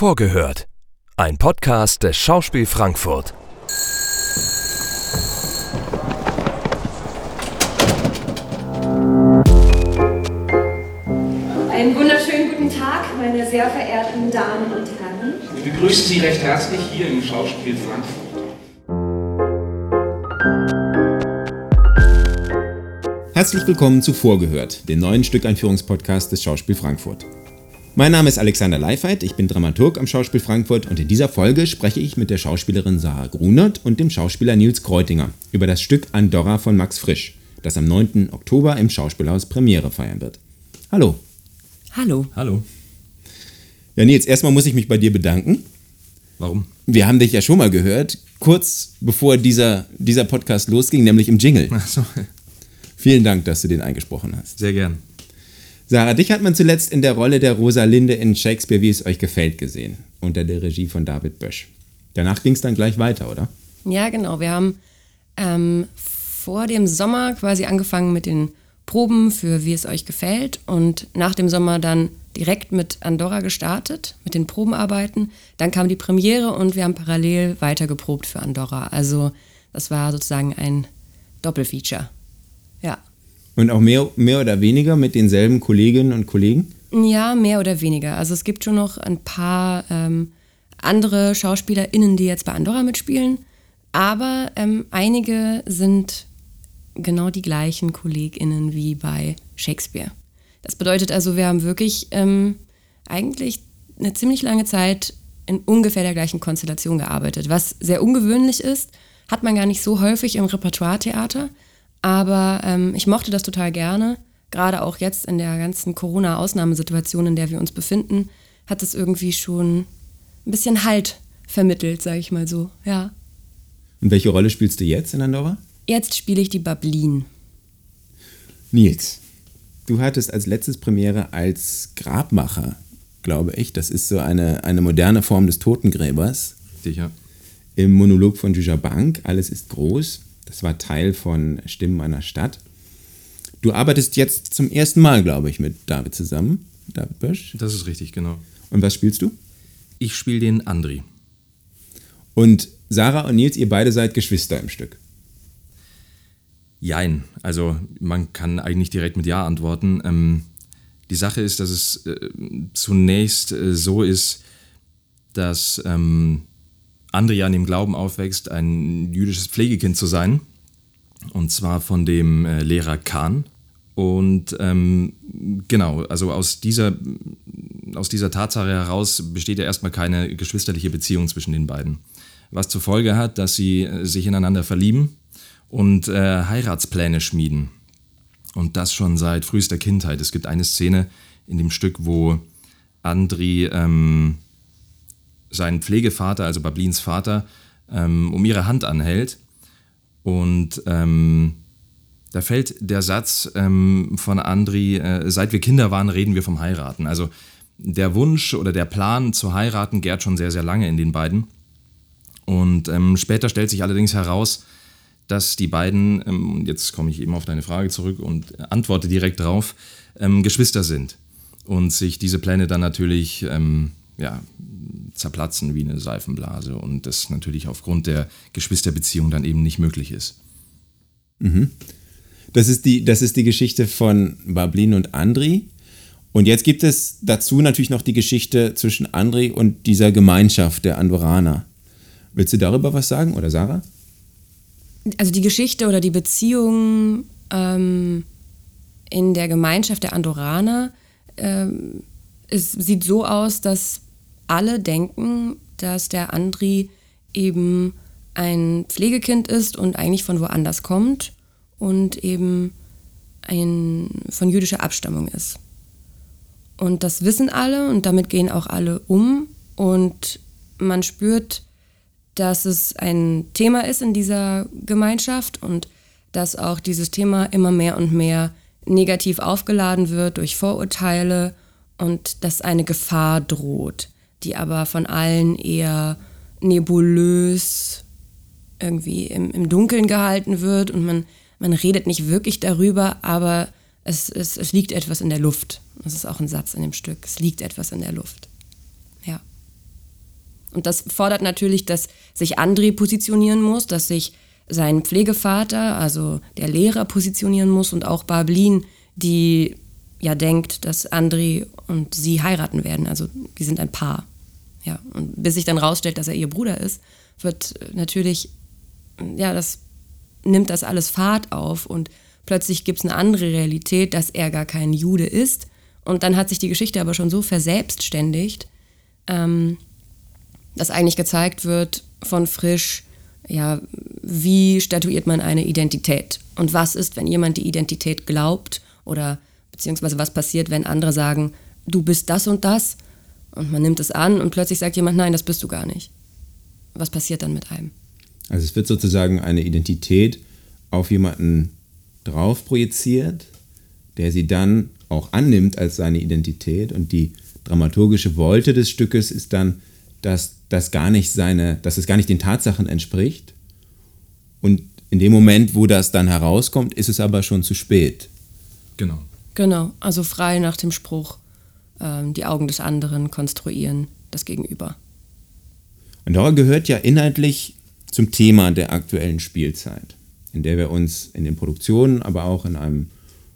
Vorgehört. Ein Podcast des Schauspiel Frankfurt. Einen wunderschönen guten Tag, meine sehr verehrten Damen und Herren. Wir begrüßen Sie recht herzlich hier im Schauspiel Frankfurt. Herzlich willkommen zu Vorgehört, dem neuen Stückeinführungspodcast des Schauspiel Frankfurt. Mein Name ist Alexander Leifheit, ich bin Dramaturg am Schauspiel Frankfurt und in dieser Folge spreche ich mit der Schauspielerin Sarah Grunert und dem Schauspieler Nils Kreutinger über das Stück Andorra von Max Frisch, das am 9. Oktober im Schauspielhaus Premiere feiern wird. Hallo. Hallo. Hallo. Ja, Nils, erstmal muss ich mich bei dir bedanken. Warum? Wir haben dich ja schon mal gehört, kurz bevor dieser, dieser Podcast losging, nämlich im Jingle. Ach so. Vielen Dank, dass du den eingesprochen hast. Sehr gern. Sarah, dich hat man zuletzt in der Rolle der Rosalinde in Shakespeare, wie es euch gefällt, gesehen, unter der Regie von David Bösch. Danach ging es dann gleich weiter, oder? Ja, genau. Wir haben ähm, vor dem Sommer quasi angefangen mit den Proben für Wie es euch gefällt und nach dem Sommer dann direkt mit Andorra gestartet, mit den Probenarbeiten. Dann kam die Premiere und wir haben parallel weiter geprobt für Andorra. Also das war sozusagen ein Doppelfeature. Ja. Und auch mehr, mehr oder weniger mit denselben Kolleginnen und Kollegen? Ja, mehr oder weniger. Also es gibt schon noch ein paar ähm, andere SchauspielerInnen, die jetzt bei Andorra mitspielen. Aber ähm, einige sind genau die gleichen KollegInnen wie bei Shakespeare. Das bedeutet also, wir haben wirklich ähm, eigentlich eine ziemlich lange Zeit in ungefähr der gleichen Konstellation gearbeitet, was sehr ungewöhnlich ist, hat man gar nicht so häufig im Repertoire-Theater. Aber ähm, ich mochte das total gerne. Gerade auch jetzt in der ganzen Corona-Ausnahmesituation, in der wir uns befinden, hat es irgendwie schon ein bisschen Halt vermittelt, sage ich mal so. Ja. Und welche Rolle spielst du jetzt in Andorra? Jetzt spiele ich die Bablin. Nils, du hattest als letztes Premiere als Grabmacher, glaube ich. Das ist so eine, eine moderne Form des Totengräbers. Sicher. Im Monolog von Juja Bank, Alles ist groß. Das war Teil von Stimmen einer Stadt. Du arbeitest jetzt zum ersten Mal, glaube ich, mit David zusammen. David Bösch. Das ist richtig, genau. Und was spielst du? Ich spiele den Andri. Und Sarah und Nils, ihr beide seid Geschwister im Stück. Jein. Also man kann eigentlich direkt mit Ja antworten. Ähm, die Sache ist, dass es äh, zunächst äh, so ist, dass ähm, Andri an dem Glauben aufwächst, ein jüdisches Pflegekind zu sein. Und zwar von dem äh, Lehrer Kahn. Und ähm, genau, also aus dieser, aus dieser Tatsache heraus besteht ja erstmal keine geschwisterliche Beziehung zwischen den beiden. Was zur Folge hat, dass sie äh, sich ineinander verlieben und äh, Heiratspläne schmieden. Und das schon seit frühester Kindheit. Es gibt eine Szene in dem Stück, wo Andri ähm, seinen Pflegevater, also Bablins Vater, ähm, um ihre Hand anhält. Und ähm, da fällt der Satz ähm, von Andri, äh, seit wir Kinder waren, reden wir vom Heiraten. Also der Wunsch oder der Plan zu heiraten gärt schon sehr, sehr lange in den beiden. Und ähm, später stellt sich allerdings heraus, dass die beiden, ähm, jetzt komme ich eben auf deine Frage zurück und antworte direkt drauf, ähm, Geschwister sind. Und sich diese Pläne dann natürlich ja, zerplatzen wie eine Seifenblase und das natürlich aufgrund der Geschwisterbeziehung dann eben nicht möglich ist. Mhm. Das, ist die, das ist die Geschichte von Bablin und Andri. Und jetzt gibt es dazu natürlich noch die Geschichte zwischen Andri und dieser Gemeinschaft der Andorraner. Willst du darüber was sagen oder Sarah? Also die Geschichte oder die Beziehung ähm, in der Gemeinschaft der Andorraner ähm, es sieht so aus, dass alle denken, dass der Andri eben ein Pflegekind ist und eigentlich von woanders kommt und eben ein, von jüdischer Abstammung ist. Und das wissen alle und damit gehen auch alle um. Und man spürt, dass es ein Thema ist in dieser Gemeinschaft und dass auch dieses Thema immer mehr und mehr negativ aufgeladen wird durch Vorurteile und dass eine Gefahr droht die aber von allen eher nebulös irgendwie im, im Dunkeln gehalten wird und man, man redet nicht wirklich darüber, aber es, es, es liegt etwas in der Luft. Das ist auch ein Satz in dem Stück. Es liegt etwas in der Luft. Ja. Und das fordert natürlich, dass sich André positionieren muss, dass sich sein Pflegevater, also der Lehrer, positionieren muss und auch Barblin, die ja denkt, dass André und sie heiraten werden. Also die sind ein Paar. Ja, und bis sich dann rausstellt, dass er ihr Bruder ist, wird natürlich, ja, das nimmt das alles Fahrt auf und plötzlich gibt es eine andere Realität, dass er gar kein Jude ist. Und dann hat sich die Geschichte aber schon so verselbstständigt, ähm, dass eigentlich gezeigt wird von Frisch, ja, wie statuiert man eine Identität? Und was ist, wenn jemand die Identität glaubt oder beziehungsweise was passiert, wenn andere sagen, du bist das und das und man nimmt es an und plötzlich sagt jemand, nein, das bist du gar nicht. Was passiert dann mit einem? Also es wird sozusagen eine Identität auf jemanden drauf projiziert, der sie dann auch annimmt als seine Identität und die dramaturgische Wolte des Stückes ist dann, dass das gar nicht seine, dass es gar nicht den Tatsachen entspricht. Und in dem Moment, wo das dann herauskommt, ist es aber schon zu spät. Genau. Genau, also frei nach dem Spruch, die Augen des anderen konstruieren das Gegenüber. Andorra gehört ja inhaltlich zum Thema der aktuellen Spielzeit, in der wir uns in den Produktionen, aber auch in einem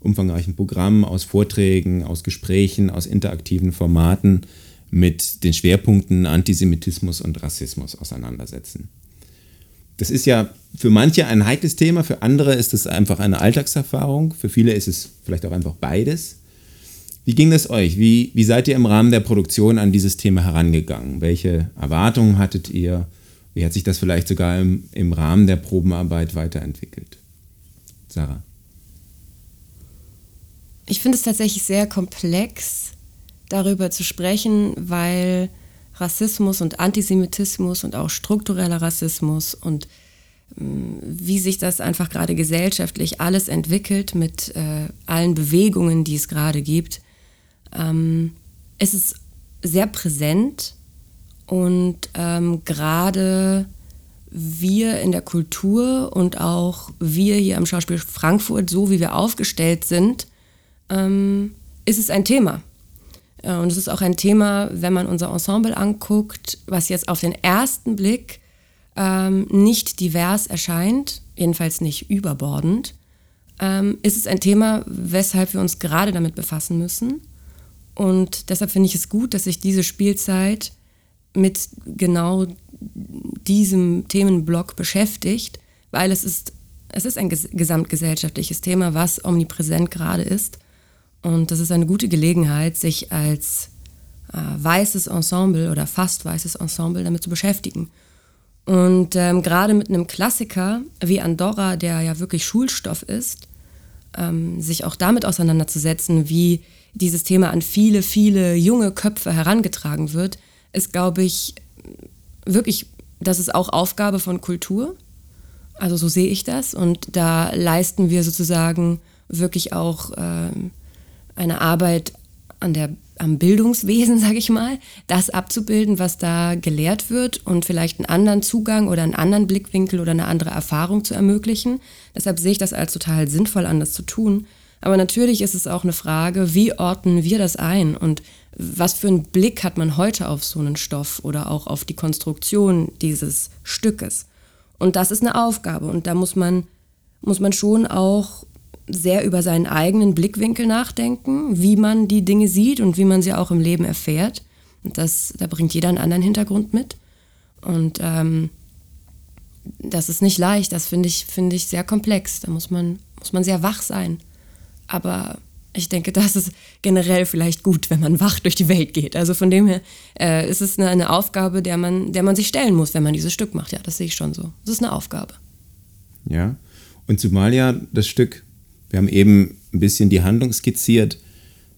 umfangreichen Programm aus Vorträgen, aus Gesprächen, aus interaktiven Formaten mit den Schwerpunkten Antisemitismus und Rassismus auseinandersetzen. Das ist ja für manche ein heikles Thema, für andere ist es einfach eine Alltagserfahrung, für viele ist es vielleicht auch einfach beides. Wie ging es euch? Wie, wie seid ihr im Rahmen der Produktion an dieses Thema herangegangen? Welche Erwartungen hattet ihr? Wie hat sich das vielleicht sogar im, im Rahmen der Probenarbeit weiterentwickelt? Sarah. Ich finde es tatsächlich sehr komplex, darüber zu sprechen, weil Rassismus und Antisemitismus und auch struktureller Rassismus und mm, wie sich das einfach gerade gesellschaftlich alles entwickelt mit äh, allen Bewegungen, die es gerade gibt, ähm, es ist sehr präsent und ähm, gerade wir in der Kultur und auch wir hier am Schauspiel Frankfurt, so wie wir aufgestellt sind, ähm, ist es ein Thema. Äh, und es ist auch ein Thema, wenn man unser Ensemble anguckt, was jetzt auf den ersten Blick ähm, nicht divers erscheint, jedenfalls nicht überbordend, ähm, ist es ein Thema, weshalb wir uns gerade damit befassen müssen. Und deshalb finde ich es gut, dass sich diese Spielzeit mit genau diesem Themenblock beschäftigt, weil es ist, es ist ein gesamtgesellschaftliches Thema, was omnipräsent gerade ist. Und das ist eine gute Gelegenheit, sich als äh, weißes Ensemble oder fast weißes Ensemble damit zu beschäftigen. Und ähm, gerade mit einem Klassiker wie Andorra, der ja wirklich Schulstoff ist, ähm, sich auch damit auseinanderzusetzen, wie dieses Thema an viele, viele junge Köpfe herangetragen wird, ist, glaube ich, wirklich, das ist auch Aufgabe von Kultur. Also so sehe ich das. Und da leisten wir sozusagen wirklich auch ähm, eine Arbeit an der, am Bildungswesen, sage ich mal, das abzubilden, was da gelehrt wird und vielleicht einen anderen Zugang oder einen anderen Blickwinkel oder eine andere Erfahrung zu ermöglichen. Deshalb sehe ich das als total sinnvoll an, das zu tun. Aber natürlich ist es auch eine Frage, wie ordnen wir das ein und was für einen Blick hat man heute auf so einen Stoff oder auch auf die Konstruktion dieses Stückes. Und das ist eine Aufgabe und da muss man, muss man schon auch sehr über seinen eigenen Blickwinkel nachdenken, wie man die Dinge sieht und wie man sie auch im Leben erfährt. Und das, da bringt jeder einen anderen Hintergrund mit. Und ähm, das ist nicht leicht, das finde ich, find ich sehr komplex. Da muss man, muss man sehr wach sein. Aber ich denke, das ist generell vielleicht gut, wenn man wach durch die Welt geht. Also von dem her äh, ist es eine, eine, Aufgabe, der man, der man sich stellen muss, wenn man dieses Stück macht. Ja, das sehe ich schon so. Es ist eine Aufgabe. Ja, und zumal ja das Stück wir haben eben ein bisschen die Handlung skizziert,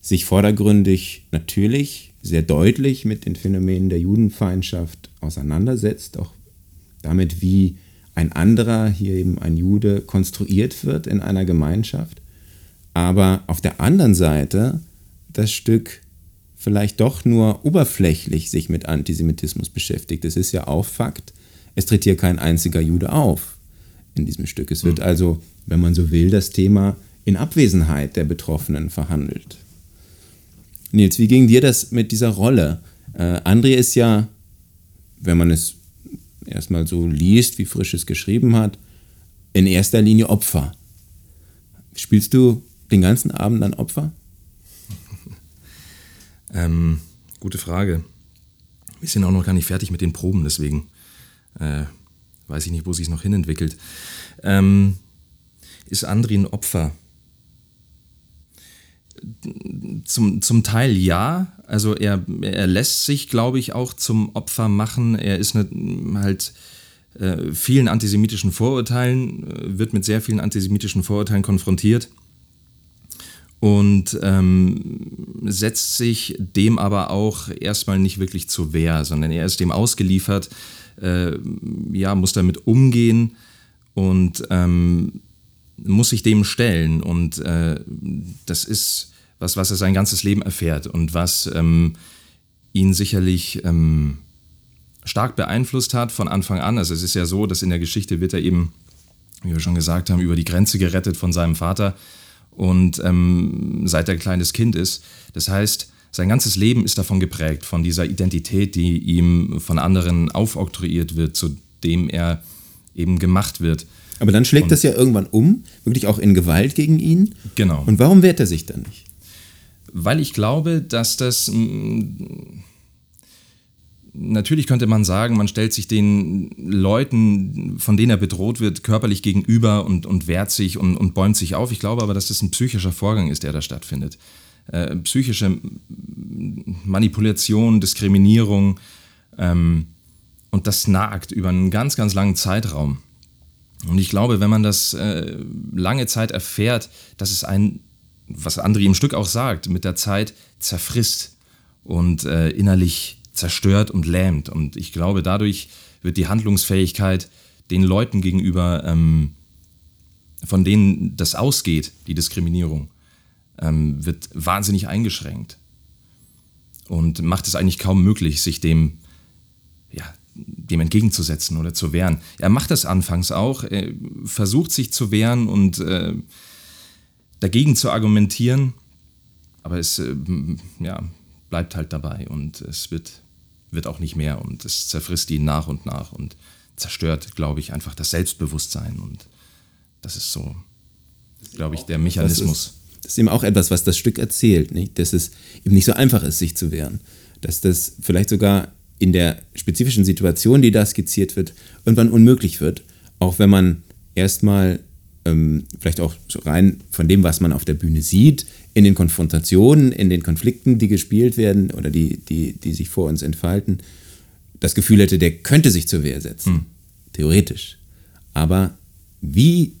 sich vordergründig natürlich sehr deutlich mit den Phänomenen der Judenfeindschaft auseinandersetzt, auch damit, wie ein anderer, hier eben ein Jude, konstruiert wird in einer Gemeinschaft. Aber auf der anderen Seite das Stück vielleicht doch nur oberflächlich sich mit Antisemitismus beschäftigt. Es ist ja auch Fakt, es tritt hier kein einziger Jude auf in diesem Stück. Es wird mhm. also wenn man so will, das Thema in Abwesenheit der Betroffenen verhandelt. Nils, wie ging dir das mit dieser Rolle? Äh, André ist ja wenn man es erstmal so liest, wie Frisch es geschrieben hat, in erster Linie Opfer. Spielst du den ganzen Abend dann Opfer? ähm, gute Frage. Wir sind auch noch gar nicht fertig mit den Proben, deswegen äh, weiß ich nicht, wo sich noch hinentwickelt. Ähm, ist Andri ein Opfer? Zum, zum Teil ja. Also er, er lässt sich, glaube ich, auch zum Opfer machen. Er ist ne, halt äh, vielen antisemitischen Vorurteilen, äh, wird mit sehr vielen antisemitischen Vorurteilen konfrontiert und ähm, setzt sich dem aber auch erstmal nicht wirklich zur Wehr, sondern er ist dem ausgeliefert, äh, ja, muss damit umgehen und ähm, muss sich dem stellen. Und äh, das ist was, was er sein ganzes Leben erfährt und was ähm, ihn sicherlich ähm, stark beeinflusst hat von Anfang an. Also es ist ja so, dass in der Geschichte wird er eben, wie wir schon gesagt haben, über die Grenze gerettet von seinem Vater und ähm, seit er ein kleines Kind ist. Das heißt, sein ganzes Leben ist davon geprägt, von dieser Identität, die ihm von anderen aufoktroyiert wird, zu dem er eben gemacht wird. Aber dann schlägt und, das ja irgendwann um, wirklich auch in Gewalt gegen ihn. Genau. Und warum wehrt er sich dann nicht? Weil ich glaube, dass das mm, natürlich könnte man sagen, man stellt sich den Leuten, von denen er bedroht wird, körperlich gegenüber und, und wehrt sich und, und bäumt sich auf. Ich glaube aber, dass das ein psychischer Vorgang ist, der da stattfindet. Äh, psychische Manipulation, Diskriminierung ähm, und das nagt über einen ganz, ganz langen Zeitraum. Und ich glaube, wenn man das äh, lange Zeit erfährt, dass es ein, was André im Stück auch sagt, mit der Zeit zerfrisst und äh, innerlich zerstört und lähmt. Und ich glaube, dadurch wird die Handlungsfähigkeit den Leuten gegenüber, ähm, von denen das ausgeht, die Diskriminierung, ähm, wird wahnsinnig eingeschränkt. Und macht es eigentlich kaum möglich, sich dem, ja, dem entgegenzusetzen oder zu wehren. Er macht das anfangs auch, er versucht sich zu wehren und äh, dagegen zu argumentieren, aber es äh, ja, bleibt halt dabei und es wird wird auch nicht mehr und es zerfrisst ihn nach und nach und zerstört, glaube ich, einfach das Selbstbewusstsein und das ist so, glaube ich, der Mechanismus. Das ist, das ist, eben auch etwas, was das Stück erzählt, nicht? dass es eben nicht so einfach ist, sich zu wehren, dass das vielleicht sogar in der spezifischen Situation, die da skizziert wird, irgendwann unmöglich wird, auch wenn man erstmal ähm, vielleicht auch rein von dem, was man auf der Bühne sieht, in den Konfrontationen, in den Konflikten, die gespielt werden oder die, die, die sich vor uns entfalten, das Gefühl hätte, der könnte sich zur Wehr setzen. Mhm. Theoretisch. Aber wie,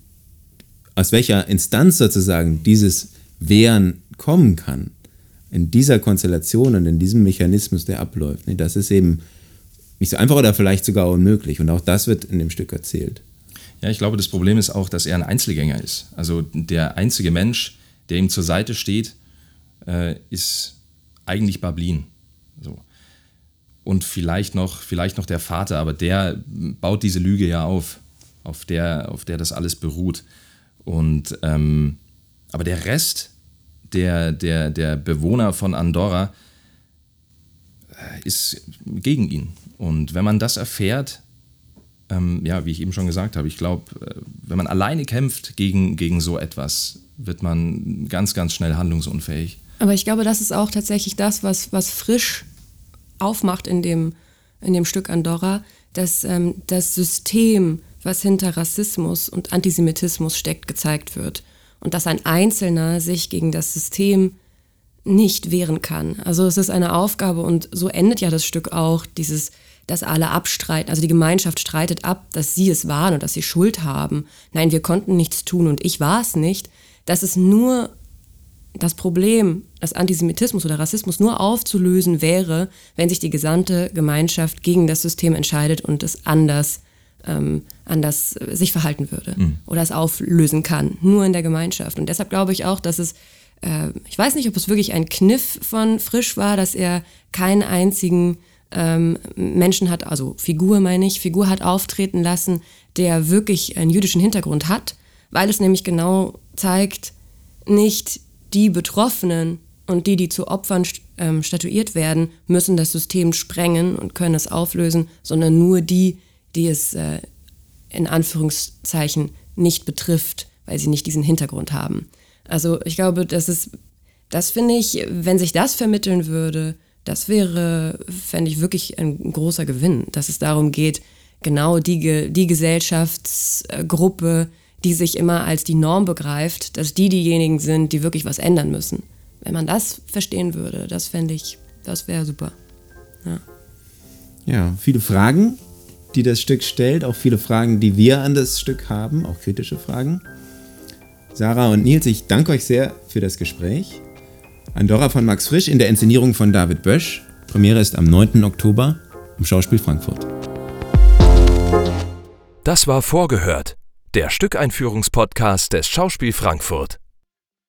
aus welcher Instanz sozusagen dieses Wehren kommen kann, in dieser Konstellation und in diesem Mechanismus, der abläuft, das ist eben nicht so einfach oder vielleicht sogar unmöglich. Und auch das wird in dem Stück erzählt. Ja, ich glaube, das Problem ist auch, dass er ein Einzelgänger ist. Also der einzige Mensch, der ihm zur Seite steht, äh, ist eigentlich Bablin. So. Und vielleicht noch, vielleicht noch der Vater, aber der baut diese Lüge ja auf, auf der, auf der das alles beruht. Und ähm, aber der Rest der, der, der Bewohner von Andorra äh, ist gegen ihn. Und wenn man das erfährt, ähm, ja, wie ich eben schon gesagt habe, ich glaube, äh, wenn man alleine kämpft gegen, gegen so etwas, wird man ganz, ganz schnell handlungsunfähig. Aber ich glaube, das ist auch tatsächlich das, was, was frisch aufmacht in dem, in dem Stück Andorra, dass ähm, das System, was hinter Rassismus und Antisemitismus steckt, gezeigt wird. Und dass ein Einzelner sich gegen das System nicht wehren kann. Also es ist eine Aufgabe und so endet ja das Stück auch, dieses dass alle abstreiten. Also die Gemeinschaft streitet ab, dass sie es waren und dass sie Schuld haben. Nein, wir konnten nichts tun und ich war es nicht. Das ist nur das Problem, dass Antisemitismus oder Rassismus nur aufzulösen wäre, wenn sich die gesamte Gemeinschaft gegen das System entscheidet und es anders, ähm, anders sich verhalten würde mhm. oder es auflösen kann. Nur in der Gemeinschaft. Und deshalb glaube ich auch, dass es, äh, ich weiß nicht, ob es wirklich ein Kniff von Frisch war, dass er keinen einzigen ähm, Menschen hat, also Figur meine ich, Figur hat auftreten lassen, der wirklich einen jüdischen Hintergrund hat, weil es nämlich genau zeigt, nicht die Betroffenen und die, die zu Opfern ähm, statuiert werden, müssen das System sprengen und können es auflösen, sondern nur die, die es äh, in Anführungszeichen nicht betrifft, weil sie nicht diesen Hintergrund haben. Also ich glaube, das ist, das finde ich, wenn sich das vermitteln würde, das wäre, fände ich wirklich ein großer Gewinn, dass es darum geht, genau die, die Gesellschaftsgruppe, die sich immer als die Norm begreift, dass die diejenigen sind, die wirklich was ändern müssen. Wenn man das verstehen würde, das fände ich, das wäre super. Ja. ja, viele Fragen, die das Stück stellt, auch viele Fragen, die wir an das Stück haben, auch kritische Fragen. Sarah und Nils, ich danke euch sehr für das Gespräch. Andorra von Max Frisch in der Inszenierung von David Bösch. Premiere ist am 9. Oktober im Schauspiel Frankfurt. Das war vorgehört, der Stückeinführungspodcast des Schauspiel Frankfurt.